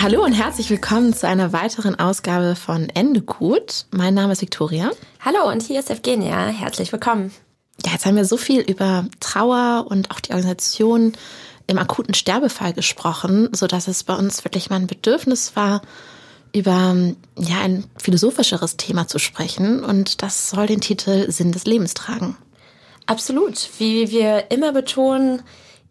Hallo und herzlich willkommen zu einer weiteren Ausgabe von Ende gut. Mein Name ist Victoria. Hallo und hier ist Evgenia. Herzlich willkommen. Ja, jetzt haben wir so viel über Trauer und auch die Organisation im akuten Sterbefall gesprochen, so dass es bei uns wirklich mein Bedürfnis war, über ja ein philosophischeres Thema zu sprechen und das soll den Titel Sinn des Lebens tragen. Absolut. Wie wir immer betonen,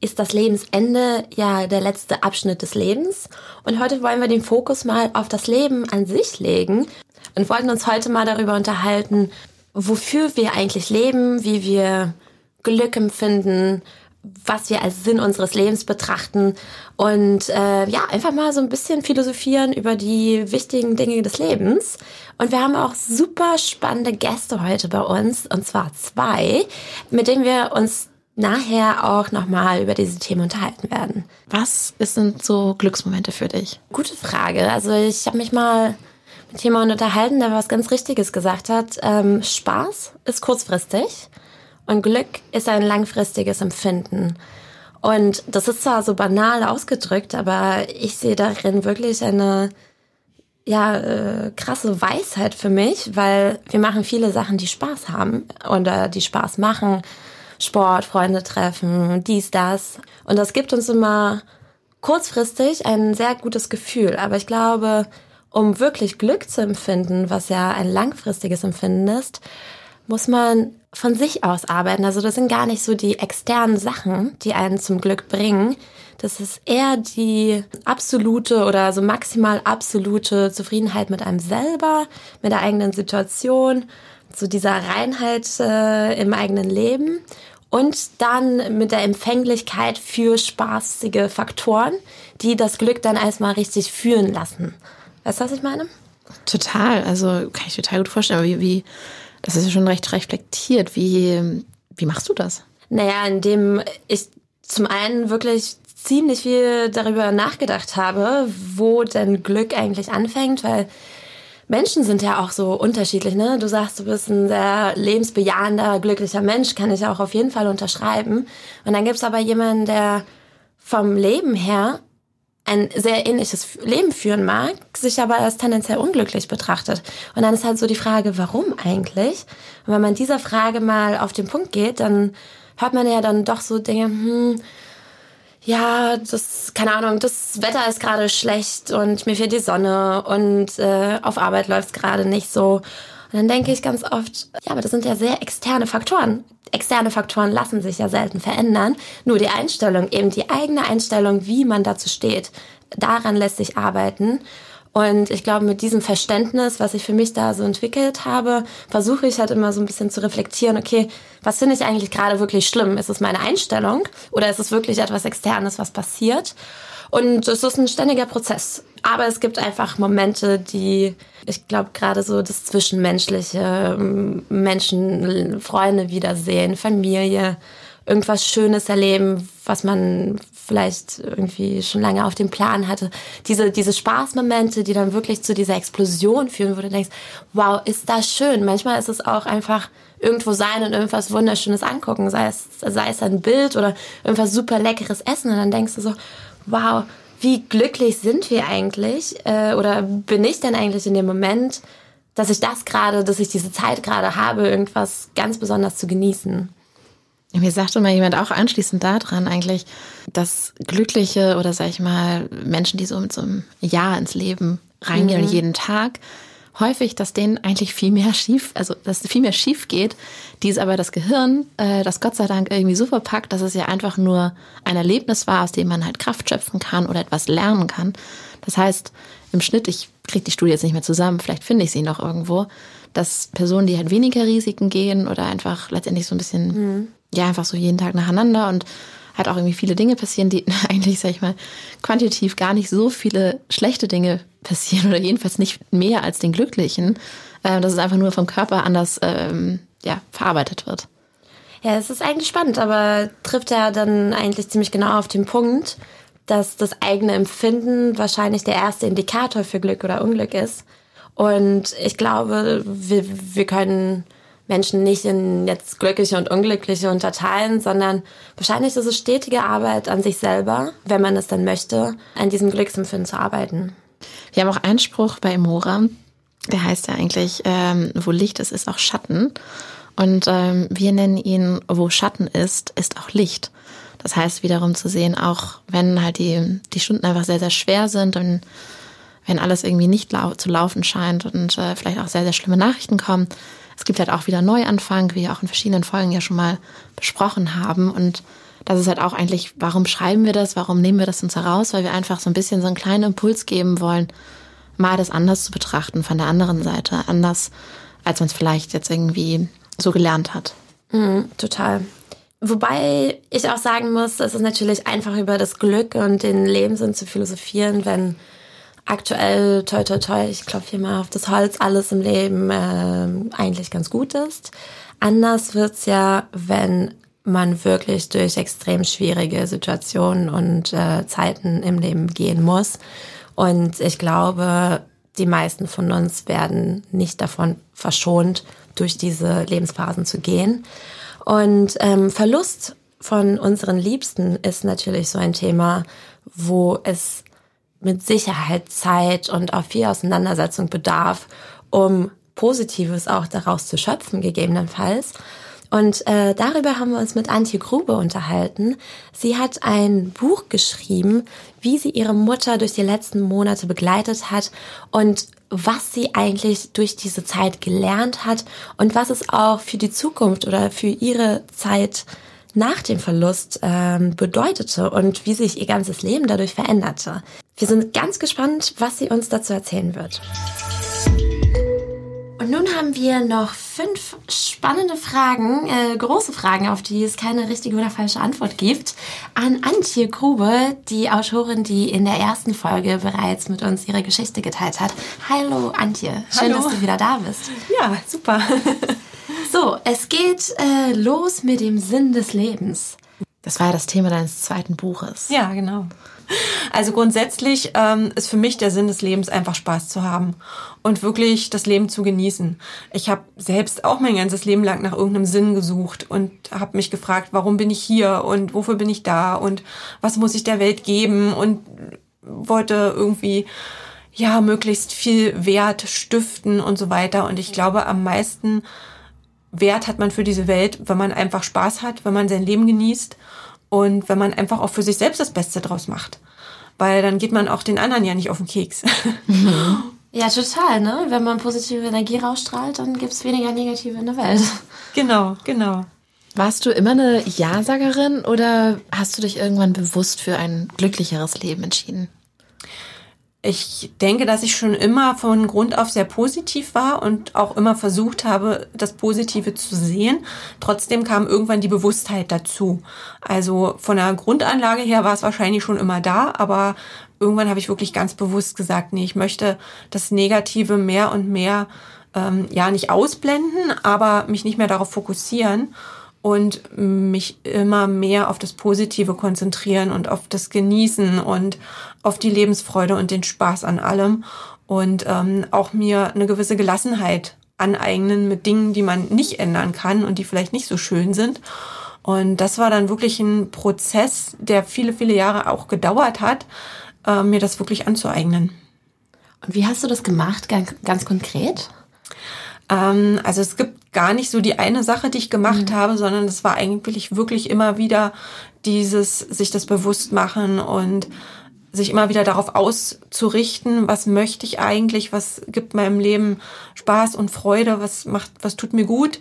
ist das Lebensende ja der letzte Abschnitt des Lebens und heute wollen wir den Fokus mal auf das Leben an sich legen und wollten uns heute mal darüber unterhalten, wofür wir eigentlich leben, wie wir Glück empfinden, was wir als Sinn unseres Lebens betrachten und äh, ja, einfach mal so ein bisschen philosophieren über die wichtigen Dinge des Lebens. Und wir haben auch super spannende Gäste heute bei uns, und zwar zwei, mit denen wir uns nachher auch nochmal über diese Themen unterhalten werden. Was sind so Glücksmomente für dich? Gute Frage. Also ich habe mich mal mit jemandem unterhalten, der was ganz Richtiges gesagt hat. Ähm, Spaß ist kurzfristig und Glück ist ein langfristiges Empfinden. Und das ist zwar so banal ausgedrückt, aber ich sehe darin wirklich eine ja äh, krasse Weisheit für mich, weil wir machen viele Sachen, die Spaß haben oder die Spaß machen. Sport, Freunde treffen, dies, das. Und das gibt uns immer kurzfristig ein sehr gutes Gefühl. Aber ich glaube, um wirklich Glück zu empfinden, was ja ein langfristiges Empfinden ist, muss man von sich aus arbeiten. Also das sind gar nicht so die externen Sachen, die einen zum Glück bringen. Das ist eher die absolute oder so maximal absolute Zufriedenheit mit einem selber, mit der eigenen Situation, so dieser Reinheit äh, im eigenen Leben und dann mit der Empfänglichkeit für spaßige Faktoren, die das Glück dann erstmal richtig führen lassen. Weißt du, was ich meine? Total. Also kann ich total gut vorstellen. Aber wie, wie das ist ja schon recht reflektiert. Wie, wie machst du das? Naja, indem ich zum einen wirklich ziemlich viel darüber nachgedacht habe, wo denn Glück eigentlich anfängt, weil Menschen sind ja auch so unterschiedlich, ne? Du sagst, du bist ein sehr lebensbejahender, glücklicher Mensch, kann ich auch auf jeden Fall unterschreiben. Und dann gibt's aber jemanden, der vom Leben her ein sehr ähnliches Leben führen mag, sich aber als tendenziell unglücklich betrachtet. Und dann ist halt so die Frage, warum eigentlich? Und wenn man dieser Frage mal auf den Punkt geht, dann hört man ja dann doch so Dinge, hm, ja, das, keine Ahnung, das Wetter ist gerade schlecht und mir fehlt die Sonne und äh, auf Arbeit läuft es gerade nicht so. Und dann denke ich ganz oft, ja, aber das sind ja sehr externe Faktoren. Externe Faktoren lassen sich ja selten verändern. Nur die Einstellung, eben die eigene Einstellung, wie man dazu steht, daran lässt sich arbeiten. Und ich glaube, mit diesem Verständnis, was ich für mich da so entwickelt habe, versuche ich halt immer so ein bisschen zu reflektieren, okay, was finde ich eigentlich gerade wirklich schlimm? Ist es meine Einstellung oder ist es wirklich etwas Externes, was passiert? Und es ist ein ständiger Prozess. Aber es gibt einfach Momente, die, ich glaube, gerade so das Zwischenmenschliche, ähm, Menschen, Freunde wiedersehen, Familie, irgendwas Schönes erleben, was man vielleicht irgendwie schon lange auf dem Plan hatte. Diese, diese Spaßmomente, die dann wirklich zu dieser Explosion führen, wo du denkst, wow, ist das schön. Manchmal ist es auch einfach irgendwo sein und irgendwas Wunderschönes angucken, sei es, sei es ein Bild oder irgendwas super leckeres Essen und dann denkst du so, wow, wie glücklich sind wir eigentlich äh, oder bin ich denn eigentlich in dem Moment, dass ich das gerade, dass ich diese Zeit gerade habe, irgendwas ganz besonders zu genießen. Mir sagte mal jemand auch anschließend daran eigentlich, dass glückliche oder sag ich mal Menschen, die so mit so einem Ja ins Leben reingehen mhm. jeden Tag, häufig, dass denen eigentlich viel mehr schief, also dass viel mehr schief geht, die ist aber das Gehirn, äh, das Gott sei Dank irgendwie so verpackt, dass es ja einfach nur ein Erlebnis war, aus dem man halt Kraft schöpfen kann oder etwas lernen kann. Das heißt, im Schnitt, ich kriege die Studie jetzt nicht mehr zusammen, vielleicht finde ich sie noch irgendwo, dass Personen, die halt weniger Risiken gehen oder einfach letztendlich so ein bisschen, mhm. Ja, einfach so jeden Tag nacheinander und halt auch irgendwie viele Dinge passieren, die eigentlich, sag ich mal, quantitativ gar nicht so viele schlechte Dinge passieren oder jedenfalls nicht mehr als den Glücklichen, äh, dass es einfach nur vom Körper anders ähm, ja, verarbeitet wird. Ja, es ist eigentlich spannend, aber trifft ja dann eigentlich ziemlich genau auf den Punkt, dass das eigene Empfinden wahrscheinlich der erste Indikator für Glück oder Unglück ist. Und ich glaube, wir, wir können Menschen nicht in jetzt glückliche und unglückliche unterteilen, sondern wahrscheinlich ist es stetige Arbeit an sich selber, wenn man es dann möchte, an diesem Glücksempfinden zu arbeiten. Wir haben auch einen Spruch bei Emora, der heißt ja eigentlich, ähm, wo Licht ist, ist auch Schatten. Und ähm, wir nennen ihn, wo Schatten ist, ist auch Licht. Das heißt wiederum zu sehen, auch wenn halt die, die Stunden einfach sehr, sehr schwer sind und wenn alles irgendwie nicht lau zu laufen scheint und äh, vielleicht auch sehr, sehr schlimme Nachrichten kommen, es gibt halt auch wieder Neuanfang, wie wir auch in verschiedenen Folgen ja schon mal besprochen haben. Und das ist halt auch eigentlich, warum schreiben wir das? Warum nehmen wir das uns heraus? Weil wir einfach so ein bisschen so einen kleinen Impuls geben wollen, mal das anders zu betrachten von der anderen Seite. Anders, als man es vielleicht jetzt irgendwie so gelernt hat. Mhm, total. Wobei ich auch sagen muss, es ist natürlich einfach über das Glück und den Lebenssinn zu philosophieren, wenn aktuell, toi, toi, toi, ich klopfe hier mal auf das Holz, alles im Leben äh, eigentlich ganz gut ist. Anders wird's ja, wenn man wirklich durch extrem schwierige Situationen und äh, Zeiten im Leben gehen muss. Und ich glaube, die meisten von uns werden nicht davon verschont, durch diese Lebensphasen zu gehen. Und ähm, Verlust von unseren Liebsten ist natürlich so ein Thema, wo es mit Sicherheit Zeit und auch viel Auseinandersetzung bedarf, um Positives auch daraus zu schöpfen, gegebenenfalls. Und äh, darüber haben wir uns mit Antje Grube unterhalten. Sie hat ein Buch geschrieben, wie sie ihre Mutter durch die letzten Monate begleitet hat und was sie eigentlich durch diese Zeit gelernt hat und was es auch für die Zukunft oder für ihre Zeit nach dem Verlust ähm, bedeutete und wie sich ihr ganzes Leben dadurch veränderte. Wir sind ganz gespannt, was sie uns dazu erzählen wird. Und nun haben wir noch fünf spannende Fragen, äh, große Fragen, auf die es keine richtige oder falsche Antwort gibt, an Antje Grube, die Autorin, die in der ersten Folge bereits mit uns ihre Geschichte geteilt hat. Hallo Antje, schön, Hallo. dass du wieder da bist. Ja, super. so, es geht äh, los mit dem Sinn des Lebens. Das war ja das Thema deines zweiten Buches. Ja, genau. Also grundsätzlich ähm, ist für mich der Sinn des Lebens einfach Spaß zu haben und wirklich das Leben zu genießen. Ich habe selbst auch mein ganzes Leben lang nach irgendeinem Sinn gesucht und habe mich gefragt, warum bin ich hier und wofür bin ich da und was muss ich der Welt geben und wollte irgendwie ja möglichst viel Wert stiften und so weiter. Und ich glaube, am meisten Wert hat man für diese Welt, wenn man einfach Spaß hat, wenn man sein Leben genießt und wenn man einfach auch für sich selbst das Beste draus macht. Weil dann geht man auch den anderen ja nicht auf den Keks. Ja, total, ne? Wenn man positive Energie rausstrahlt, dann gibt's weniger negative in der Welt. Genau, genau. Warst du immer eine Ja-Sagerin oder hast du dich irgendwann bewusst für ein glücklicheres Leben entschieden? Ich denke, dass ich schon immer von Grund auf sehr positiv war und auch immer versucht habe, das Positive zu sehen. Trotzdem kam irgendwann die Bewusstheit dazu. Also von der Grundanlage her war es wahrscheinlich schon immer da, aber irgendwann habe ich wirklich ganz bewusst gesagt, nee, ich möchte das Negative mehr und mehr, ähm, ja, nicht ausblenden, aber mich nicht mehr darauf fokussieren und mich immer mehr auf das Positive konzentrieren und auf das Genießen und auf die Lebensfreude und den Spaß an allem und ähm, auch mir eine gewisse Gelassenheit aneignen mit Dingen, die man nicht ändern kann und die vielleicht nicht so schön sind. Und das war dann wirklich ein Prozess, der viele, viele Jahre auch gedauert hat, äh, mir das wirklich anzueignen. Und wie hast du das gemacht, ganz, ganz konkret? Ähm, also es gibt gar nicht so die eine Sache, die ich gemacht mhm. habe, sondern es war eigentlich wirklich immer wieder dieses, sich das bewusst machen und sich immer wieder darauf auszurichten, was möchte ich eigentlich, was gibt meinem Leben Spaß und Freude, was macht, was tut mir gut.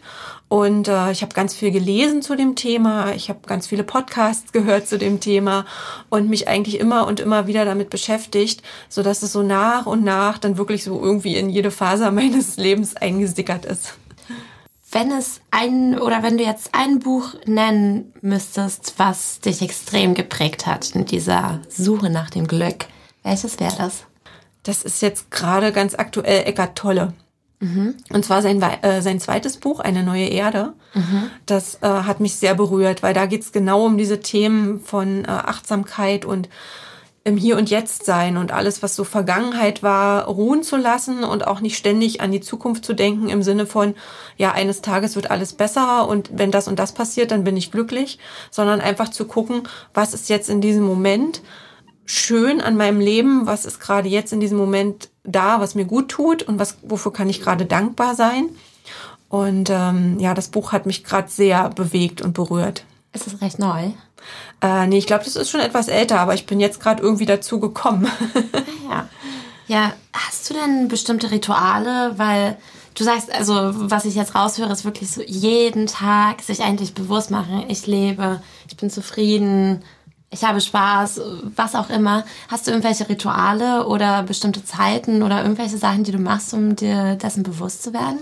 Und äh, ich habe ganz viel gelesen zu dem Thema, ich habe ganz viele Podcasts gehört zu dem Thema und mich eigentlich immer und immer wieder damit beschäftigt, so dass es so nach und nach dann wirklich so irgendwie in jede Faser meines Lebens eingesickert ist. Wenn es ein oder wenn du jetzt ein Buch nennen müsstest, was dich extrem geprägt hat in dieser Suche nach dem Glück, welches wäre das? Das ist jetzt gerade ganz aktuell Eckart Tolle. Mhm. Und zwar sein, äh, sein zweites Buch, Eine neue Erde. Mhm. Das äh, hat mich sehr berührt, weil da geht es genau um diese Themen von äh, Achtsamkeit und im Hier und Jetzt sein und alles, was so Vergangenheit war, ruhen zu lassen und auch nicht ständig an die Zukunft zu denken im Sinne von, ja, eines Tages wird alles besser und wenn das und das passiert, dann bin ich glücklich, sondern einfach zu gucken, was ist jetzt in diesem Moment schön an meinem Leben, was ist gerade jetzt in diesem Moment da, was mir gut tut und was, wofür kann ich gerade dankbar sein. Und ähm, ja, das Buch hat mich gerade sehr bewegt und berührt. Ist es recht neu? Äh, nee, ich glaube, das ist schon etwas älter, aber ich bin jetzt gerade irgendwie dazu gekommen. Ah, ja. Ja, hast du denn bestimmte Rituale? Weil du sagst, also was ich jetzt raushöre, ist wirklich so jeden Tag sich eigentlich bewusst machen, ich lebe, ich bin zufrieden, ich habe Spaß, was auch immer. Hast du irgendwelche Rituale oder bestimmte Zeiten oder irgendwelche Sachen, die du machst, um dir dessen bewusst zu werden?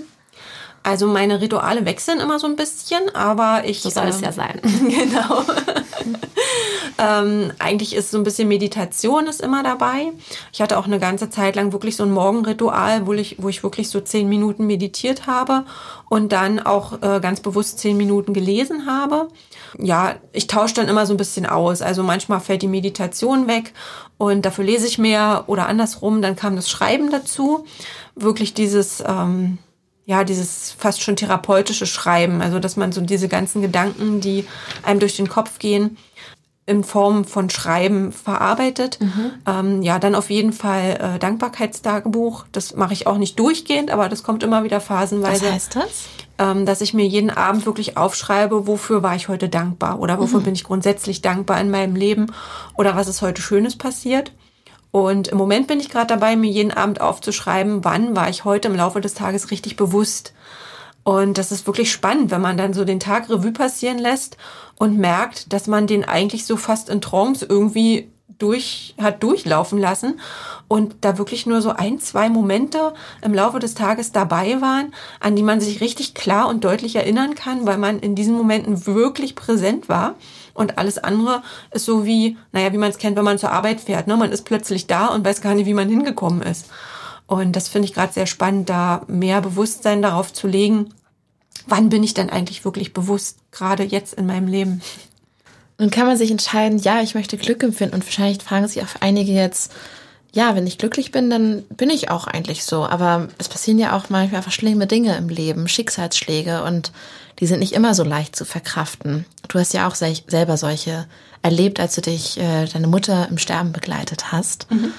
Also meine Rituale wechseln immer so ein bisschen, aber ich. So soll ähm, es ja sein. genau. ähm, eigentlich ist so ein bisschen Meditation ist immer dabei. Ich hatte auch eine ganze Zeit lang wirklich so ein Morgenritual, wo ich, wo ich wirklich so zehn Minuten meditiert habe und dann auch äh, ganz bewusst zehn Minuten gelesen habe. Ja, ich tausche dann immer so ein bisschen aus. Also manchmal fällt die Meditation weg und dafür lese ich mehr oder andersrum. Dann kam das Schreiben dazu. Wirklich dieses ähm, ja, dieses fast schon therapeutische Schreiben, also dass man so diese ganzen Gedanken, die einem durch den Kopf gehen, in Form von Schreiben verarbeitet. Mhm. Ähm, ja, dann auf jeden Fall äh, Dankbarkeitstagebuch. Das mache ich auch nicht durchgehend, aber das kommt immer wieder phasenweise. Was heißt das? Ähm, dass ich mir jeden Abend wirklich aufschreibe, wofür war ich heute dankbar oder wofür mhm. bin ich grundsätzlich dankbar in meinem Leben oder was ist heute Schönes passiert. Und im Moment bin ich gerade dabei, mir jeden Abend aufzuschreiben, wann war ich heute im Laufe des Tages richtig bewusst. Und das ist wirklich spannend, wenn man dann so den Tag Revue passieren lässt und merkt, dass man den eigentlich so fast in Trance irgendwie durch, hat durchlaufen lassen und da wirklich nur so ein, zwei Momente im Laufe des Tages dabei waren, an die man sich richtig klar und deutlich erinnern kann, weil man in diesen Momenten wirklich präsent war. Und alles andere ist so wie, naja, wie man es kennt, wenn man zur Arbeit fährt. Ne? Man ist plötzlich da und weiß gar nicht, wie man hingekommen ist. Und das finde ich gerade sehr spannend, da mehr Bewusstsein darauf zu legen, wann bin ich denn eigentlich wirklich bewusst, gerade jetzt in meinem Leben. Und kann man sich entscheiden, ja, ich möchte Glück empfinden. Und wahrscheinlich fragen sich auch einige jetzt, ja, wenn ich glücklich bin, dann bin ich auch eigentlich so. Aber es passieren ja auch manchmal einfach schlimme Dinge im Leben, Schicksalsschläge und die sind nicht immer so leicht zu verkraften. Du hast ja auch selber solche erlebt, als du dich äh, deine Mutter im Sterben begleitet hast. Mhm.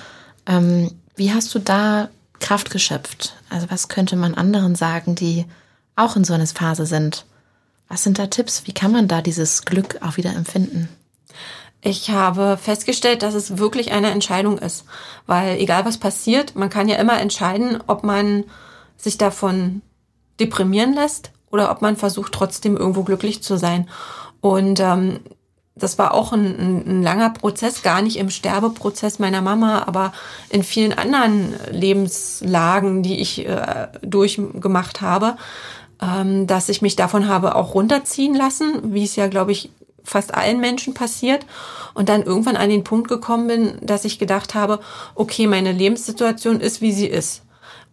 Ähm, wie hast du da Kraft geschöpft? Also was könnte man anderen sagen, die auch in so einer Phase sind? Was sind da Tipps? Wie kann man da dieses Glück auch wieder empfinden? Ich habe festgestellt, dass es wirklich eine Entscheidung ist, weil egal was passiert, man kann ja immer entscheiden, ob man sich davon deprimieren lässt oder ob man versucht, trotzdem irgendwo glücklich zu sein. Und ähm, das war auch ein, ein, ein langer Prozess, gar nicht im Sterbeprozess meiner Mama, aber in vielen anderen Lebenslagen, die ich äh, durchgemacht habe, ähm, dass ich mich davon habe auch runterziehen lassen, wie es ja, glaube ich, fast allen Menschen passiert. Und dann irgendwann an den Punkt gekommen bin, dass ich gedacht habe, okay, meine Lebenssituation ist, wie sie ist.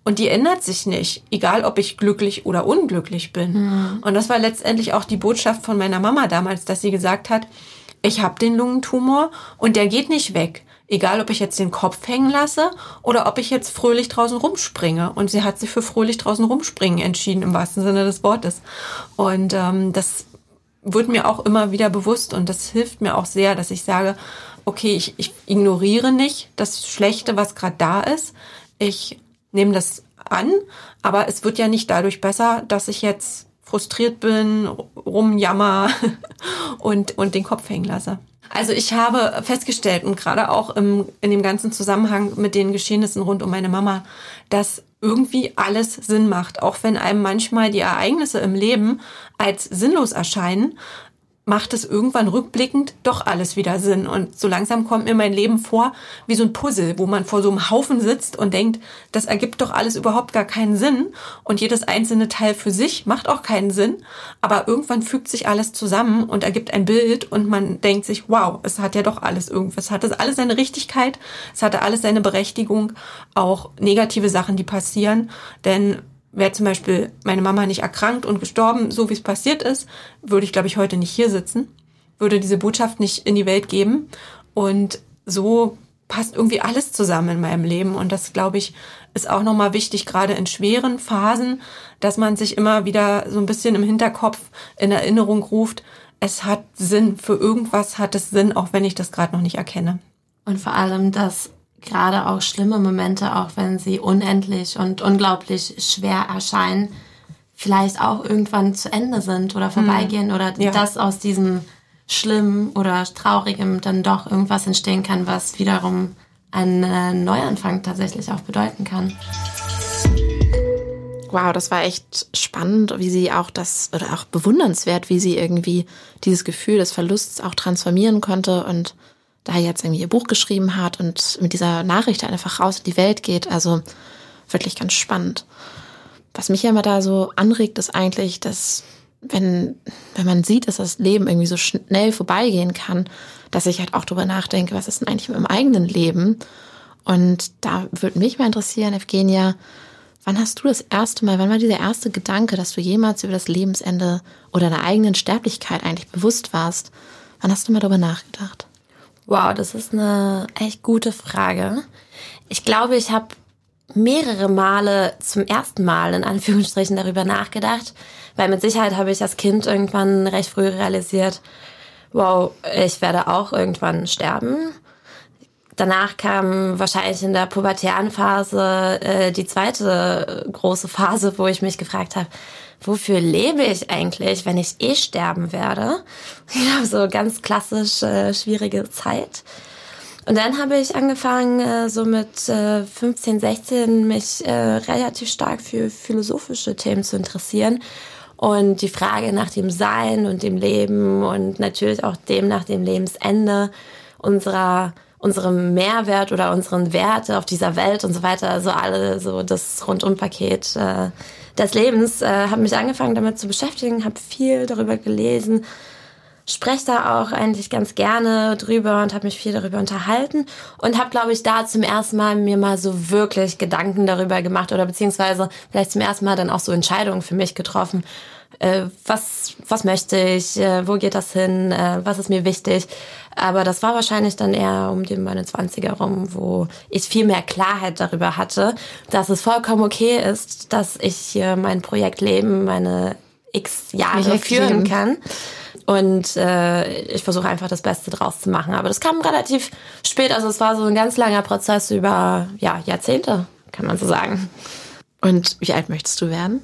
Und die ändert sich nicht, egal ob ich glücklich oder unglücklich bin. Mhm. Und das war letztendlich auch die Botschaft von meiner Mama damals, dass sie gesagt hat, ich habe den Lungentumor und der geht nicht weg. Egal, ob ich jetzt den Kopf hängen lasse oder ob ich jetzt fröhlich draußen rumspringe. Und sie hat sich für fröhlich draußen rumspringen entschieden, im wahrsten Sinne des Wortes. Und ähm, das wird mir auch immer wieder bewusst und das hilft mir auch sehr, dass ich sage, okay, ich, ich ignoriere nicht das Schlechte, was gerade da ist. Ich nehme das an, aber es wird ja nicht dadurch besser, dass ich jetzt frustriert bin, rumjammer und, und den Kopf hängen lasse. Also ich habe festgestellt und gerade auch im, in dem ganzen Zusammenhang mit den Geschehnissen rund um meine Mama, dass irgendwie alles Sinn macht, auch wenn einem manchmal die Ereignisse im Leben als sinnlos erscheinen, macht es irgendwann rückblickend doch alles wieder Sinn. Und so langsam kommt mir mein Leben vor wie so ein Puzzle, wo man vor so einem Haufen sitzt und denkt, das ergibt doch alles überhaupt gar keinen Sinn. Und jedes einzelne Teil für sich macht auch keinen Sinn. Aber irgendwann fügt sich alles zusammen und ergibt ein Bild und man denkt sich, wow, es hat ja doch alles irgendwas. Es hatte alles seine Richtigkeit, es hatte alles seine Berechtigung, auch negative Sachen, die passieren. Denn wäre zum Beispiel meine Mama nicht erkrankt und gestorben, so wie es passiert ist, würde ich, glaube ich, heute nicht hier sitzen, würde diese Botschaft nicht in die Welt geben. Und so passt irgendwie alles zusammen in meinem Leben. Und das, glaube ich, ist auch nochmal wichtig, gerade in schweren Phasen, dass man sich immer wieder so ein bisschen im Hinterkopf in Erinnerung ruft, es hat Sinn, für irgendwas hat es Sinn, auch wenn ich das gerade noch nicht erkenne. Und vor allem, dass gerade auch schlimme Momente, auch wenn sie unendlich und unglaublich schwer erscheinen, vielleicht auch irgendwann zu Ende sind oder vorbeigehen mhm. oder ja. dass aus diesem Schlimmen oder Traurigem dann doch irgendwas entstehen kann, was wiederum einen äh, Neuanfang tatsächlich auch bedeuten kann. Wow, das war echt spannend, wie sie auch das, oder auch bewundernswert, wie sie irgendwie dieses Gefühl des Verlusts auch transformieren konnte und da jetzt irgendwie ihr Buch geschrieben hat und mit dieser Nachricht einfach raus in die Welt geht. Also wirklich ganz spannend. Was mich ja immer da so anregt, ist eigentlich, dass wenn, wenn man sieht, dass das Leben irgendwie so schnell vorbeigehen kann, dass ich halt auch drüber nachdenke, was ist denn eigentlich mit meinem eigenen Leben? Und da würde mich mal interessieren, Evgenia, wann hast du das erste Mal, wann war dieser erste Gedanke, dass du jemals über das Lebensende oder deiner eigenen Sterblichkeit eigentlich bewusst warst? Wann hast du mal darüber nachgedacht? Wow, das ist eine echt gute Frage. Ich glaube, ich habe mehrere Male zum ersten Mal in Anführungsstrichen darüber nachgedacht, weil mit Sicherheit habe ich als Kind irgendwann recht früh realisiert, wow, ich werde auch irgendwann sterben. Danach kam wahrscheinlich in der pubertären Phase äh, die zweite große Phase, wo ich mich gefragt habe, wofür lebe ich eigentlich, wenn ich eh sterben werde? Ja, so ganz klassisch äh, schwierige Zeit. Und dann habe ich angefangen, äh, so mit äh, 15, 16 mich äh, relativ stark für philosophische Themen zu interessieren. Und die Frage nach dem Sein und dem Leben und natürlich auch dem nach dem Lebensende unserer unserem Mehrwert oder unseren Werte auf dieser Welt und so weiter, also alle so das Rundumpaket äh, des Lebens, äh, habe mich angefangen damit zu beschäftigen, habe viel darüber gelesen, spreche da auch eigentlich ganz gerne drüber und habe mich viel darüber unterhalten und habe, glaube ich, da zum ersten Mal mir mal so wirklich Gedanken darüber gemacht oder beziehungsweise vielleicht zum ersten Mal dann auch so Entscheidungen für mich getroffen. Äh, was, was möchte ich? Äh, wo geht das hin? Äh, was ist mir wichtig? Aber das war wahrscheinlich dann eher um die meine 20er rum, wo ich viel mehr Klarheit darüber hatte, dass es vollkommen okay ist, dass ich hier mein Projekt Leben, meine x Jahre führen kann. Und äh, ich versuche einfach das Beste draus zu machen. Aber das kam relativ spät. Also es war so ein ganz langer Prozess über ja, Jahrzehnte, kann man so sagen. Und wie alt möchtest du werden?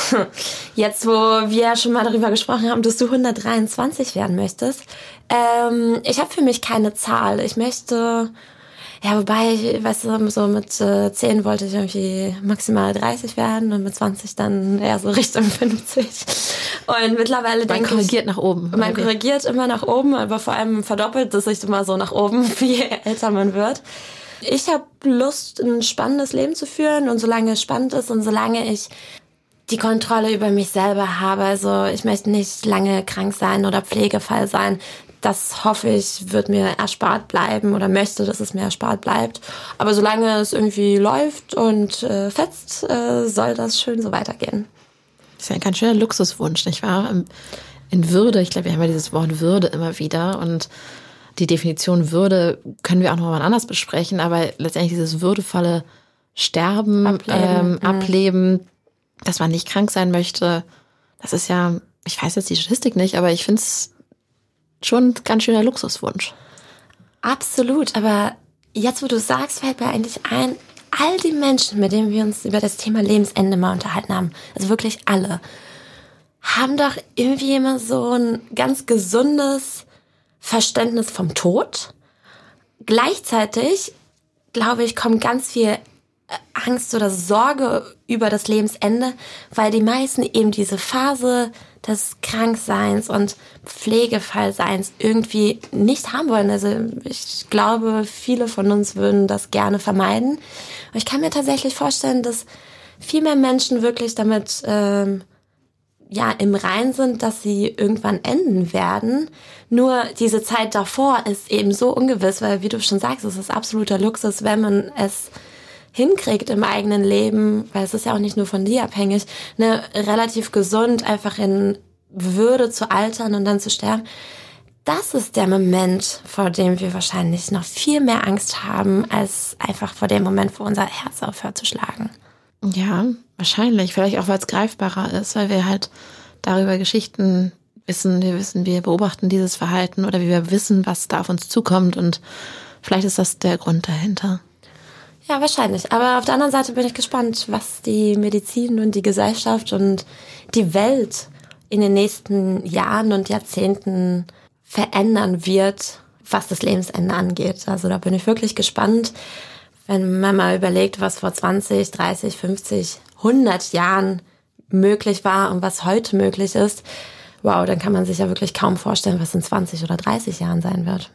Jetzt, wo wir schon mal darüber gesprochen haben, dass du 123 werden möchtest. Ähm, ich habe für mich keine Zahl. Ich möchte, ja, wobei, weißt du, so mit äh, 10 wollte ich irgendwie maximal 30 werden und mit 20 dann eher so Richtung 50. Und mittlerweile denke ich... Man korrigiert nach oben. Man okay. korrigiert immer nach oben, aber vor allem verdoppelt es sich immer so nach oben, je älter man wird. Ich habe Lust, ein spannendes Leben zu führen und solange es spannend ist und solange ich die Kontrolle über mich selber habe. Also ich möchte nicht lange krank sein oder Pflegefall sein. das hoffe ich, wird mir erspart bleiben oder möchte, dass es mir erspart bleibt. Aber solange es irgendwie läuft und äh, fetzt, äh, soll das schön so weitergehen. Das ist ja ein ganz schöner Luxuswunsch, nicht wahr? In Würde, ich glaube, wir haben ja dieses Wort Würde immer wieder und die Definition Würde können wir auch noch mal anders besprechen, aber letztendlich dieses würdevolle Sterben, ableben, ähm, mhm. ableben dass man nicht krank sein möchte, das ist ja, ich weiß jetzt die Statistik nicht, aber ich finde es schon ein ganz schöner Luxuswunsch. Absolut, aber jetzt, wo du sagst, fällt mir eigentlich ein, all die Menschen, mit denen wir uns über das Thema Lebensende mal unterhalten haben, also wirklich alle, haben doch irgendwie immer so ein ganz gesundes Verständnis vom Tod. Gleichzeitig, glaube ich, kommt ganz viel Angst oder Sorge über das Lebensende, weil die meisten eben diese Phase des Krankseins und Pflegefallseins irgendwie nicht haben wollen. Also ich glaube, viele von uns würden das gerne vermeiden. Und ich kann mir tatsächlich vorstellen, dass viel mehr Menschen wirklich damit ähm, ja im Rein sind, dass sie irgendwann enden werden. Nur diese Zeit davor ist eben so ungewiss, weil wie du schon sagst, es ist absoluter Luxus, wenn man es hinkriegt im eigenen Leben, weil es ist ja auch nicht nur von dir abhängig, ne, relativ gesund einfach in Würde zu altern und dann zu sterben. Das ist der Moment, vor dem wir wahrscheinlich noch viel mehr Angst haben, als einfach vor dem Moment, wo unser Herz aufhört zu schlagen. Ja, wahrscheinlich. Vielleicht auch, weil es greifbarer ist, weil wir halt darüber Geschichten wissen. Wir wissen, wir beobachten dieses Verhalten oder wir wissen, was da auf uns zukommt. Und vielleicht ist das der Grund dahinter. Ja, wahrscheinlich. Aber auf der anderen Seite bin ich gespannt, was die Medizin und die Gesellschaft und die Welt in den nächsten Jahren und Jahrzehnten verändern wird, was das Lebensende angeht. Also da bin ich wirklich gespannt, wenn man mal überlegt, was vor 20, 30, 50, 100 Jahren möglich war und was heute möglich ist. Wow, dann kann man sich ja wirklich kaum vorstellen, was in 20 oder 30 Jahren sein wird.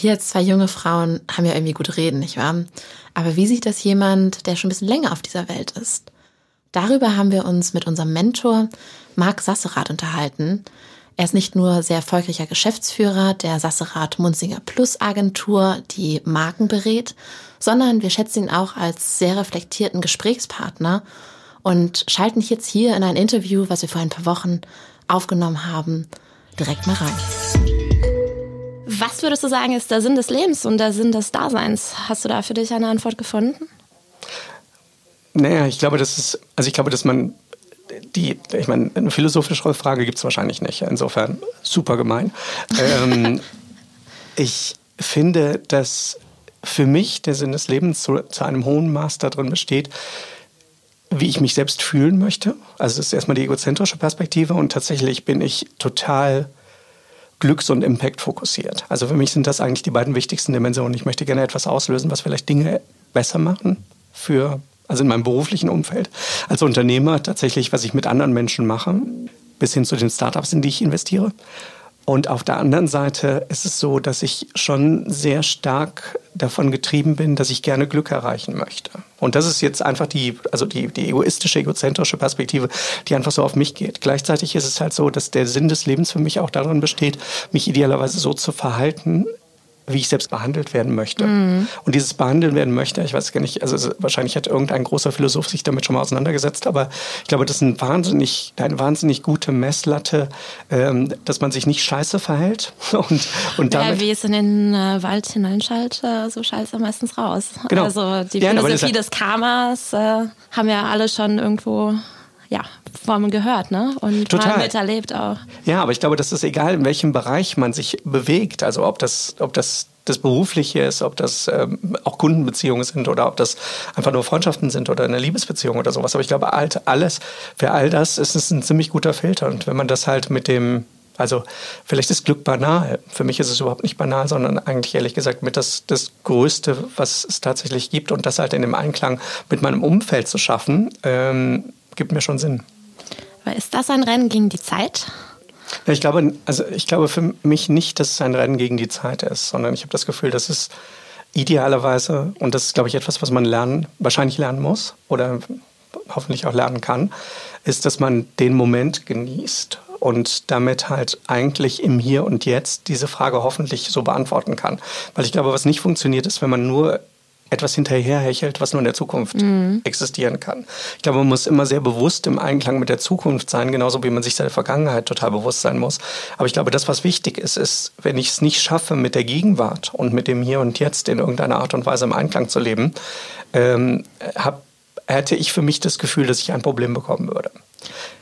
Wir als zwei junge Frauen haben ja irgendwie gut reden, nicht wahr? Aber wie sieht das jemand, der schon ein bisschen länger auf dieser Welt ist? Darüber haben wir uns mit unserem Mentor Marc Sasserath unterhalten. Er ist nicht nur sehr erfolgreicher Geschäftsführer der Sasserath Munzinger Plus Agentur, die Marken berät, sondern wir schätzen ihn auch als sehr reflektierten Gesprächspartner und schalten jetzt hier in ein Interview, was wir vor ein paar Wochen aufgenommen haben, direkt mal rein. Was würdest du sagen, ist der Sinn des Lebens und der Sinn des Daseins? Hast du da für dich eine Antwort gefunden? Naja, ich glaube, das ist, also ich glaube, dass man die, ich meine, eine philosophische Frage gibt es wahrscheinlich nicht. Insofern super gemein. ähm, ich finde, dass für mich der Sinn des Lebens zu, zu einem hohen Maß darin besteht, wie ich mich selbst fühlen möchte. Also das ist erstmal die egozentrische Perspektive und tatsächlich bin ich total Glücks- und Impact fokussiert. Also für mich sind das eigentlich die beiden wichtigsten Dimensionen. Ich möchte gerne etwas auslösen, was vielleicht Dinge besser machen für, also in meinem beruflichen Umfeld. Als Unternehmer tatsächlich, was ich mit anderen Menschen mache, bis hin zu den Startups, in die ich investiere. Und auf der anderen Seite ist es so, dass ich schon sehr stark davon getrieben bin, dass ich gerne Glück erreichen möchte. Und das ist jetzt einfach die, also die, die egoistische, egozentrische Perspektive, die einfach so auf mich geht. Gleichzeitig ist es halt so, dass der Sinn des Lebens für mich auch darin besteht, mich idealerweise so zu verhalten, wie ich selbst behandelt werden möchte. Mhm. Und dieses behandelt werden möchte, ich weiß gar nicht, also wahrscheinlich hat irgendein großer Philosoph sich damit schon mal auseinandergesetzt, aber ich glaube, das ist ein wahnsinnig, eine wahnsinnig gute Messlatte, ähm, dass man sich nicht scheiße verhält. Und, und damit, ja, wie es in den äh, Wald hineinschallt, äh, so er meistens raus. Genau. Also die ja, Philosophie des Karmas äh, haben ja alle schon irgendwo ja, Formen gehört, ne? Und Total. mal miterlebt auch. Ja, aber ich glaube, das ist egal, in welchem Bereich man sich bewegt. Also ob das, ob das das Berufliche ist, ob das ähm, auch Kundenbeziehungen sind oder ob das einfach nur Freundschaften sind oder eine Liebesbeziehung oder sowas. Aber ich glaube, halt alles, für all das ist es ein ziemlich guter Filter. Und wenn man das halt mit dem, also vielleicht ist Glück banal. Für mich ist es überhaupt nicht banal, sondern eigentlich ehrlich gesagt mit das, das Größte, was es tatsächlich gibt und das halt in dem Einklang mit meinem Umfeld zu schaffen. Ähm, gibt mir schon Sinn. Aber ist das ein Rennen gegen die Zeit? Ich glaube, also ich glaube für mich nicht, dass es ein Rennen gegen die Zeit ist, sondern ich habe das Gefühl, dass es idealerweise, und das ist, glaube ich, etwas, was man lernen, wahrscheinlich lernen muss oder hoffentlich auch lernen kann, ist, dass man den Moment genießt und damit halt eigentlich im Hier und Jetzt diese Frage hoffentlich so beantworten kann. Weil ich glaube, was nicht funktioniert, ist, wenn man nur etwas hinterherhechelt, was nur in der Zukunft mhm. existieren kann. Ich glaube, man muss immer sehr bewusst im Einklang mit der Zukunft sein, genauso wie man sich seiner Vergangenheit total bewusst sein muss. Aber ich glaube, das, was wichtig ist, ist, wenn ich es nicht schaffe, mit der Gegenwart und mit dem Hier und Jetzt in irgendeiner Art und Weise im Einklang zu leben, ähm, hab, hätte ich für mich das Gefühl, dass ich ein Problem bekommen würde.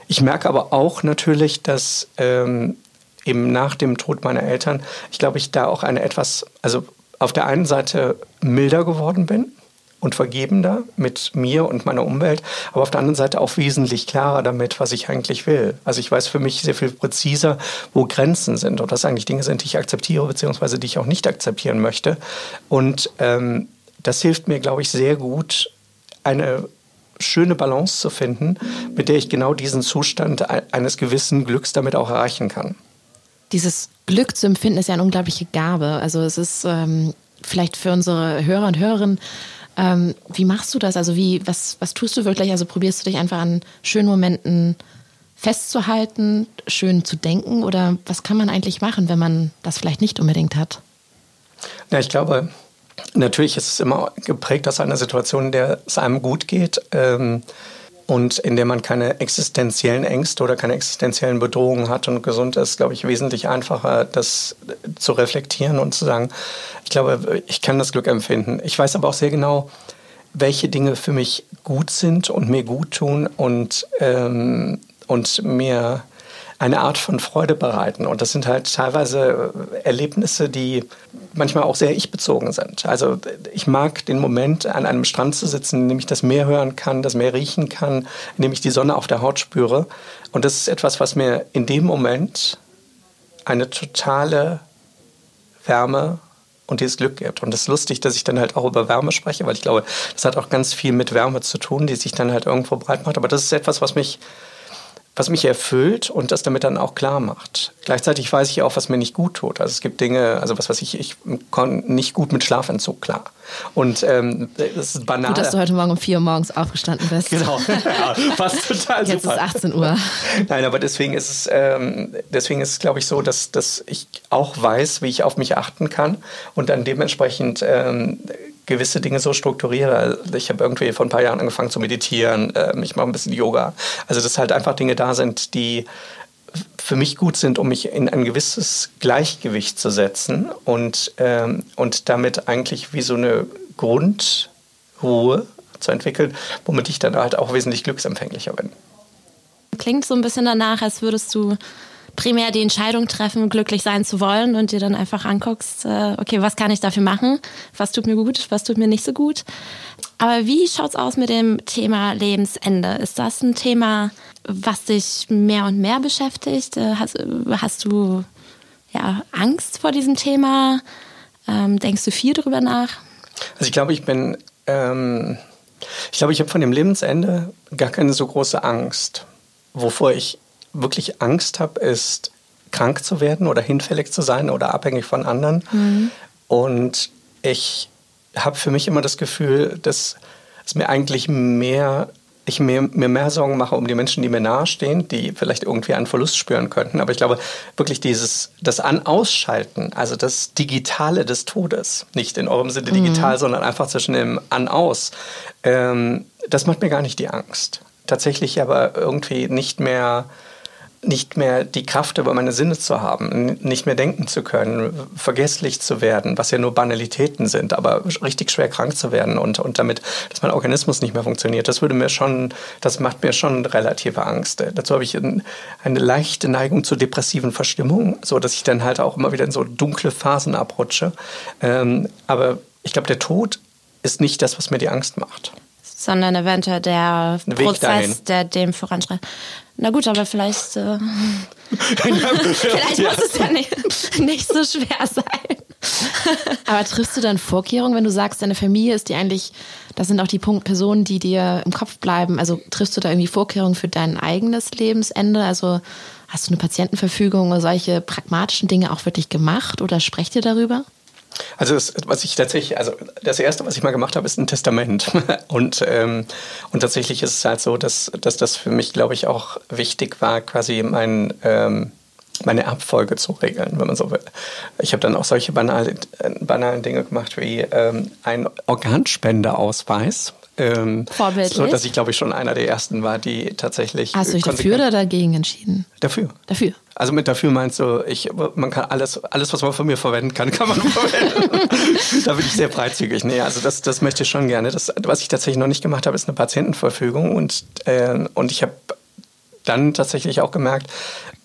Ich merke aber auch natürlich, dass ähm, eben nach dem Tod meiner Eltern, ich glaube, ich da auch eine etwas, also auf der einen Seite milder geworden bin und vergebender mit mir und meiner Umwelt, aber auf der anderen Seite auch wesentlich klarer damit, was ich eigentlich will. Also ich weiß für mich sehr viel präziser, wo Grenzen sind und was eigentlich Dinge sind, die ich akzeptiere, beziehungsweise die ich auch nicht akzeptieren möchte. Und ähm, das hilft mir, glaube ich, sehr gut, eine schöne Balance zu finden, mit der ich genau diesen Zustand eines gewissen Glücks damit auch erreichen kann dieses Glück zu empfinden ist ja eine unglaubliche Gabe. Also es ist ähm, vielleicht für unsere Hörer und Hörerinnen, ähm, wie machst du das? Also wie, was, was tust du wirklich? Also probierst du dich einfach an schönen Momenten festzuhalten, schön zu denken oder was kann man eigentlich machen, wenn man das vielleicht nicht unbedingt hat? Ja, ich glaube, natürlich ist es immer geprägt aus einer Situation, in der es einem gut geht. Ähm, und in der man keine existenziellen Ängste oder keine existenziellen Bedrohungen hat und gesund ist, glaube ich, wesentlich einfacher, das zu reflektieren und zu sagen, ich glaube, ich kann das Glück empfinden. Ich weiß aber auch sehr genau, welche Dinge für mich gut sind und mir gut tun und, ähm, und mir eine Art von Freude bereiten. Und das sind halt teilweise Erlebnisse, die manchmal auch sehr ich-bezogen sind. Also ich mag den Moment, an einem Strand zu sitzen, in dem ich das Meer hören kann, das Meer riechen kann, in dem ich die Sonne auf der Haut spüre. Und das ist etwas, was mir in dem Moment eine totale Wärme und dieses Glück gibt. Und es ist lustig, dass ich dann halt auch über Wärme spreche, weil ich glaube, das hat auch ganz viel mit Wärme zu tun, die sich dann halt irgendwo breit macht. Aber das ist etwas, was mich was mich erfüllt und das damit dann auch klar macht. Gleichzeitig weiß ich auch, was mir nicht gut tut. Also es gibt Dinge, also was weiß ich, ich komme nicht gut mit Schlafentzug klar. Und ähm, das ist banal. Gut, dass du heute Morgen um vier Uhr morgens aufgestanden bist. Genau, ja, total Jetzt super. ist 18 Uhr. Nein, aber deswegen ist es, ähm, deswegen ist es, glaube ich, so, dass, dass ich auch weiß, wie ich auf mich achten kann und dann dementsprechend ähm, gewisse Dinge so strukturiere. Also ich habe irgendwie vor ein paar Jahren angefangen zu meditieren, äh, ich mache ein bisschen Yoga. Also dass halt einfach Dinge da sind, die für mich gut sind, um mich in ein gewisses Gleichgewicht zu setzen und, ähm, und damit eigentlich wie so eine Grundruhe zu entwickeln, womit ich dann halt auch wesentlich glücksempfänglicher bin. Klingt so ein bisschen danach, als würdest du primär die Entscheidung treffen, glücklich sein zu wollen und dir dann einfach anguckst, äh, okay, was kann ich dafür machen? Was tut mir gut? Was tut mir nicht so gut? Aber wie schaut's aus mit dem Thema Lebensende? Ist das ein Thema, was dich mehr und mehr beschäftigt? Äh, hast, hast du ja, Angst vor diesem Thema? Ähm, denkst du viel darüber nach? Also ich glaube, ich bin, ähm, ich glaube, ich habe von dem Lebensende gar keine so große Angst. Wovor ich wirklich Angst habe, ist krank zu werden oder hinfällig zu sein oder abhängig von anderen. Mhm. Und ich habe für mich immer das Gefühl, dass es mir eigentlich mehr ich mir, mir mehr Sorgen mache um die Menschen, die mir nahestehen, die vielleicht irgendwie einen Verlust spüren könnten. Aber ich glaube, wirklich dieses, das An-Ausschalten, also das Digitale des Todes, nicht in eurem Sinne digital, mhm. sondern einfach zwischen dem An-Aus, ähm, das macht mir gar nicht die Angst. Tatsächlich aber irgendwie nicht mehr nicht mehr die Kraft über meine Sinne zu haben, nicht mehr denken zu können, vergesslich zu werden, was ja nur Banalitäten sind, aber richtig schwer krank zu werden und, und damit, dass mein Organismus nicht mehr funktioniert, das würde mir schon, das macht mir schon relative Angst. Dazu habe ich eine leichte Neigung zur depressiven Verstimmung, so dass ich dann halt auch immer wieder in so dunkle Phasen abrutsche. Ähm, aber ich glaube, der Tod ist nicht das, was mir die Angst macht. Sondern eventuell der Prozess, der dem voranschreitet. Na gut, aber vielleicht, äh, vielleicht muss es ja nicht, nicht so schwer sein. aber triffst du dann Vorkehrungen, wenn du sagst, deine Familie ist die eigentlich, das sind auch die Punkt Personen, die dir im Kopf bleiben. Also triffst du da irgendwie Vorkehrungen für dein eigenes Lebensende? Also hast du eine Patientenverfügung oder solche pragmatischen Dinge auch wirklich gemacht oder sprecht ihr darüber? Also das, was ich tatsächlich, also das erste, was ich mal gemacht habe, ist ein Testament. Und, ähm, und tatsächlich ist es halt so, dass, dass das für mich, glaube ich, auch wichtig war, quasi mein ähm, meine Erbfolge zu regeln, wenn man so will. Ich habe dann auch solche banalen, banalen Dinge gemacht wie ähm, ein Organspendeausweis. Ähm, Vorbildlich. So, dass ich, glaube ich, schon einer der ersten war, die tatsächlich. Hast du dich dafür oder dagegen entschieden? Dafür. Dafür. Also mit dafür meinst du, ich, man kann alles, alles, was man von mir verwenden kann, kann man verwenden. da bin ich sehr freizügig. Nee, also das, das möchte ich schon gerne. Das, was ich tatsächlich noch nicht gemacht habe, ist eine Patientenverfügung. Und, äh, und ich habe dann tatsächlich auch gemerkt,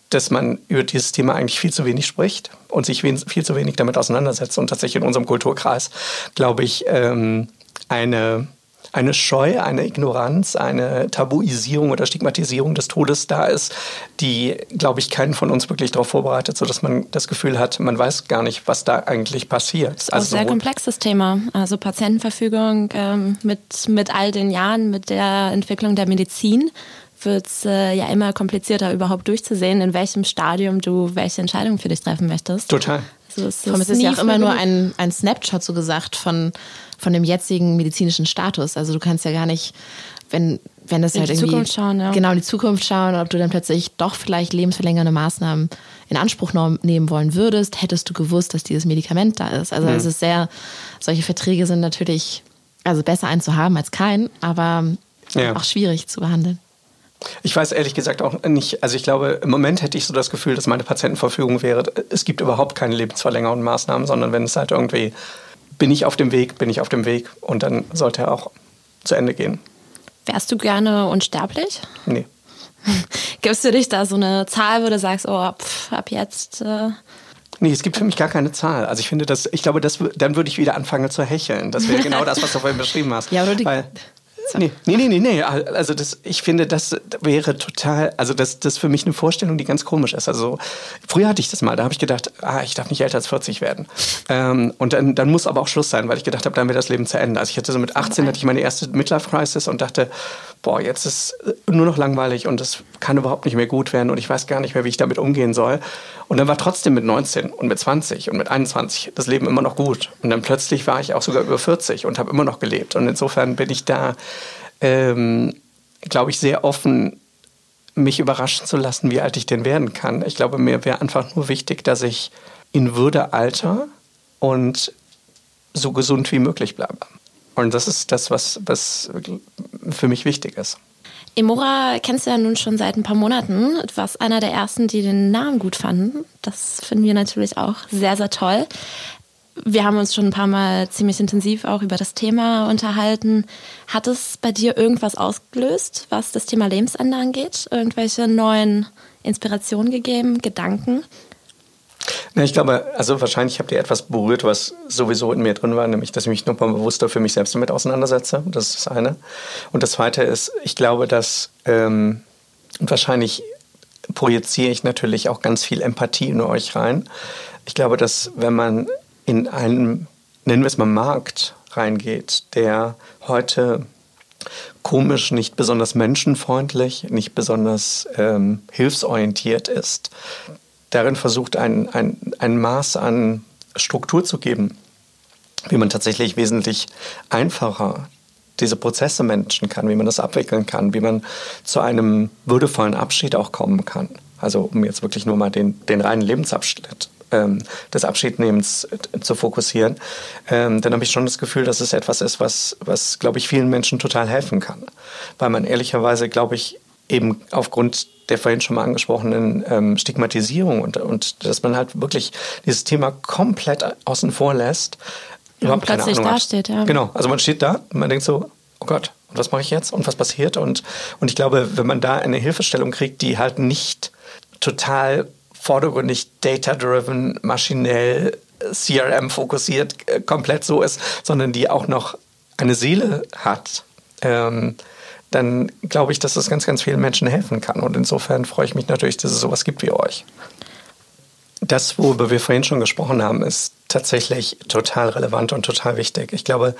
dass man über dieses Thema eigentlich viel zu wenig spricht und sich viel zu wenig damit auseinandersetzt. Und tatsächlich in unserem Kulturkreis, glaube ich, ähm, eine, eine Scheu, eine Ignoranz, eine Tabuisierung oder Stigmatisierung des Todes da ist, die, glaube ich, keinen von uns wirklich darauf vorbereitet, sodass man das Gefühl hat, man weiß gar nicht, was da eigentlich passiert. Das ist also ein sehr komplexes Thema. Also Patientenverfügung ähm, mit, mit all den Jahren, mit der Entwicklung der Medizin wird es äh, ja immer komplizierter, überhaupt durchzusehen, in welchem Stadium du welche Entscheidung für dich treffen möchtest. Total. Also es, ist, es ist ja auch immer nur ein, ein Snapshot so gesagt von, von dem jetzigen medizinischen Status. Also du kannst ja gar nicht, wenn, wenn es halt in die irgendwie Zukunft schauen, ja. genau in die Zukunft schauen, ob du dann plötzlich doch vielleicht lebensverlängernde Maßnahmen in Anspruch nehmen wollen würdest, hättest du gewusst, dass dieses Medikament da ist. Also mhm. es ist sehr, solche Verträge sind natürlich also besser einen zu haben als keinen, aber ja. auch schwierig zu behandeln. Ich weiß ehrlich gesagt auch nicht, also ich glaube, im Moment hätte ich so das Gefühl, dass meine Patientenverfügung wäre, es gibt überhaupt keine lebensverlängernden Maßnahmen, sondern wenn es halt irgendwie, bin ich auf dem Weg, bin ich auf dem Weg und dann sollte er auch zu Ende gehen. Wärst du gerne unsterblich? Nee. Gibst du dich da so eine Zahl, wo du sagst, oh, pff, ab jetzt... Äh Nee, es gibt für mich gar keine Zahl. Also ich finde, das, ich glaube, das, dann würde ich wieder anfangen zu hecheln. Das wäre genau das, was du vorhin beschrieben hast. Ja, oder die, Weil, Nee, nee, nee, nee, nee. Also das, ich finde, das wäre total, also das, das ist für mich eine Vorstellung, die ganz komisch ist. Also früher hatte ich das mal, da habe ich gedacht, ah, ich darf nicht älter als 40 werden. Ähm, und dann, dann muss aber auch Schluss sein, weil ich gedacht habe, dann wird das Leben zu Ende. Also ich hatte so mit 18 hatte ich meine erste Midlife-Crisis und dachte, boah, jetzt ist nur noch langweilig und es kann überhaupt nicht mehr gut werden und ich weiß gar nicht mehr, wie ich damit umgehen soll. Und dann war trotzdem mit 19 und mit 20 und mit 21 das Leben immer noch gut. Und dann plötzlich war ich auch sogar über 40 und habe immer noch gelebt. Und insofern bin ich da, ähm, glaube ich, sehr offen, mich überraschen zu lassen, wie alt ich denn werden kann. Ich glaube, mir wäre einfach nur wichtig, dass ich in Würde alter und so gesund wie möglich bleibe. Und das ist das, was, was für mich wichtig ist. Emora kennst du ja nun schon seit ein paar Monaten. Du warst einer der ersten, die den Namen gut fanden. Das finden wir natürlich auch sehr, sehr toll. Wir haben uns schon ein paar Mal ziemlich intensiv auch über das Thema unterhalten. Hat es bei dir irgendwas ausgelöst, was das Thema Lebensende angeht? Irgendwelche neuen Inspirationen gegeben, Gedanken? Ich glaube, also wahrscheinlich habt ihr etwas berührt, was sowieso in mir drin war, nämlich, dass ich mich nochmal bewusster für mich selbst damit auseinandersetze. Das ist das eine. Und das zweite ist, ich glaube, dass ähm, wahrscheinlich projiziere ich natürlich auch ganz viel Empathie in euch rein. Ich glaube, dass wenn man in einen, nennen wir es mal Markt reingeht, der heute komisch, nicht besonders menschenfreundlich, nicht besonders ähm, hilfsorientiert ist, darin versucht, ein, ein, ein Maß an Struktur zu geben, wie man tatsächlich wesentlich einfacher diese Prozesse managen kann, wie man das abwickeln kann, wie man zu einem würdevollen Abschied auch kommen kann. Also um jetzt wirklich nur mal den, den reinen Lebensabschnitt ähm, des Abschiednehmens äh, zu fokussieren, ähm, dann habe ich schon das Gefühl, dass es etwas ist, was, was glaube ich, vielen Menschen total helfen kann. Weil man ehrlicherweise, glaube ich, eben aufgrund der vorhin schon mal angesprochenen ähm, Stigmatisierung und, und dass man halt wirklich dieses Thema komplett außen vor lässt. Überhaupt keine Ahnung dasteht, ja. Genau, also man steht da und man denkt so, oh Gott, und was mache ich jetzt und was passiert? Und, und ich glaube, wenn man da eine Hilfestellung kriegt, die halt nicht total vordergründig data-driven, maschinell, CRM fokussiert, äh, komplett so ist, sondern die auch noch eine Seele hat, ähm, dann glaube ich, dass das ganz, ganz vielen Menschen helfen kann. Und insofern freue ich mich natürlich, dass es sowas gibt wie euch. Das, worüber wir vorhin schon gesprochen haben, ist tatsächlich total relevant und total wichtig. Ich glaube,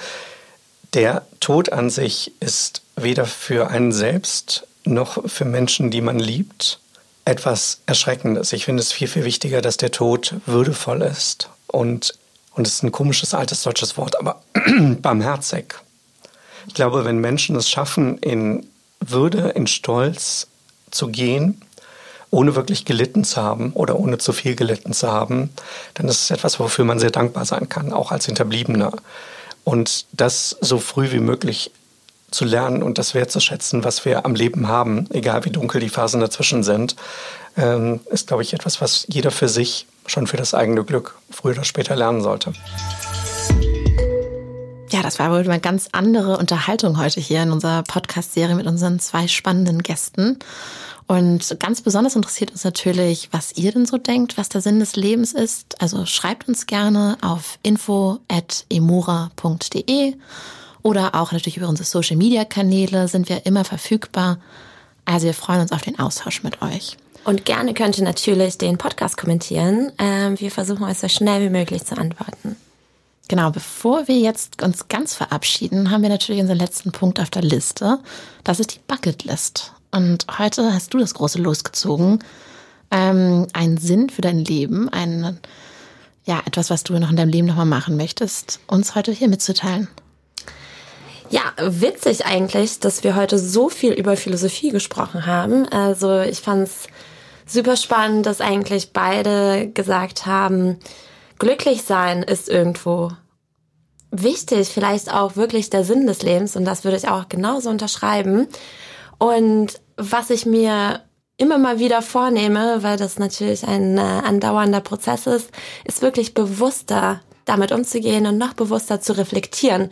der Tod an sich ist weder für einen selbst noch für Menschen, die man liebt, etwas Erschreckendes. Ich finde es viel, viel wichtiger, dass der Tod würdevoll ist und und es ist ein komisches altes deutsches Wort, aber barmherzig. Ich glaube, wenn Menschen es schaffen, in Würde, in Stolz zu gehen, ohne wirklich gelitten zu haben oder ohne zu viel gelitten zu haben, dann ist es etwas, wofür man sehr dankbar sein kann, auch als Hinterbliebener. Und das so früh wie möglich zu lernen und das wertzuschätzen, was wir am Leben haben, egal wie dunkel die Phasen dazwischen sind, ähm, ist, glaube ich, etwas, was jeder für sich schon für das eigene Glück früher oder später lernen sollte. Das war wohl eine ganz andere Unterhaltung heute hier in unserer Podcast-Serie mit unseren zwei spannenden Gästen. Und ganz besonders interessiert uns natürlich, was ihr denn so denkt, was der Sinn des Lebens ist. Also schreibt uns gerne auf info.emora.de oder auch natürlich über unsere Social-Media-Kanäle sind wir immer verfügbar. Also wir freuen uns auf den Austausch mit euch. Und gerne könnt ihr natürlich den Podcast kommentieren. Ähm, wir versuchen euch so schnell wie möglich zu antworten. Genau, bevor wir jetzt uns ganz verabschieden, haben wir natürlich unseren letzten Punkt auf der Liste. Das ist die Bucketlist. Und heute hast du das große losgezogen. Ähm, einen Sinn für dein Leben, ein, ja, etwas, was du noch in deinem Leben nochmal machen möchtest, uns heute hier mitzuteilen. Ja, witzig eigentlich, dass wir heute so viel über Philosophie gesprochen haben. Also ich fand's super spannend, dass eigentlich beide gesagt haben, glücklich sein ist irgendwo wichtig, vielleicht auch wirklich der Sinn des Lebens und das würde ich auch genauso unterschreiben. Und was ich mir immer mal wieder vornehme, weil das natürlich ein äh, andauernder Prozess ist, ist wirklich bewusster damit umzugehen und noch bewusster zu reflektieren.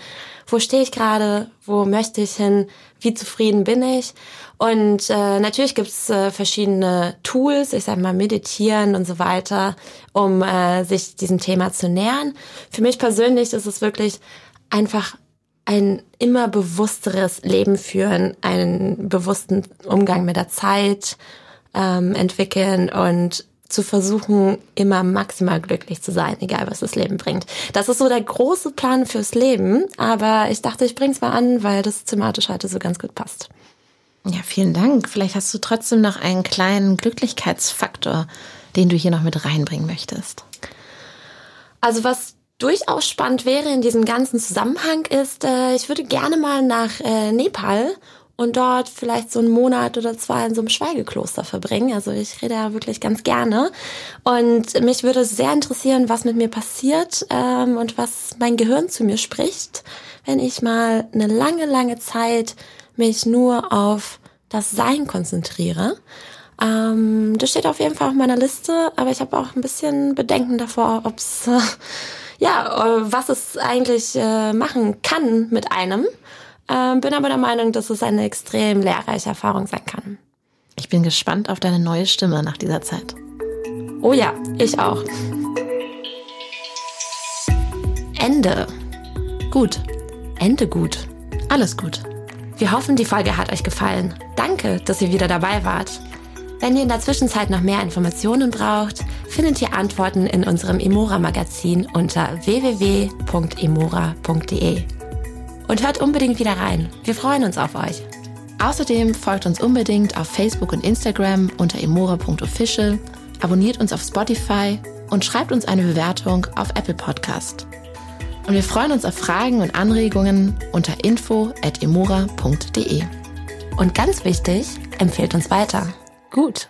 Wo stehe ich gerade? Wo möchte ich hin? Wie zufrieden bin ich? Und äh, natürlich gibt's äh, verschiedene Tools, ich sag mal meditieren und so weiter, um äh, sich diesem Thema zu nähern. Für mich persönlich ist es wirklich einfach ein immer bewussteres Leben führen, einen bewussten Umgang mit der Zeit ähm, entwickeln und zu versuchen, immer maximal glücklich zu sein, egal was das Leben bringt. Das ist so der große Plan fürs Leben, aber ich dachte, ich bring's mal an, weil das thematisch heute so ganz gut passt. Ja, vielen Dank. Vielleicht hast du trotzdem noch einen kleinen Glücklichkeitsfaktor, den du hier noch mit reinbringen möchtest. Also was durchaus spannend wäre in diesem ganzen Zusammenhang ist, äh, ich würde gerne mal nach äh, Nepal und dort vielleicht so einen Monat oder zwei in so einem Schweigekloster verbringen. Also ich rede ja wirklich ganz gerne. Und mich würde sehr interessieren, was mit mir passiert ähm, und was mein Gehirn zu mir spricht, wenn ich mal eine lange, lange Zeit mich nur auf das Sein konzentriere. Ähm, das steht auf jeden Fall auf meiner Liste, aber ich habe auch ein bisschen Bedenken davor, ob's äh, ja, was es eigentlich äh, machen kann mit einem. Ähm, bin aber der Meinung, dass es eine extrem lehrreiche Erfahrung sein kann. Ich bin gespannt auf deine neue Stimme nach dieser Zeit. Oh ja, ich auch. Ende. Gut. Ende gut. Alles gut. Wir hoffen, die Folge hat euch gefallen. Danke, dass ihr wieder dabei wart. Wenn ihr in der Zwischenzeit noch mehr Informationen braucht, findet ihr Antworten in unserem Emora-Magazin unter www.emora.de und hört unbedingt wieder rein. Wir freuen uns auf euch. Außerdem folgt uns unbedingt auf Facebook und Instagram unter emora.official, abonniert uns auf Spotify und schreibt uns eine Bewertung auf Apple Podcast. Und wir freuen uns auf Fragen und Anregungen unter info.emora.de. Und ganz wichtig, empfehlt uns weiter. Gut.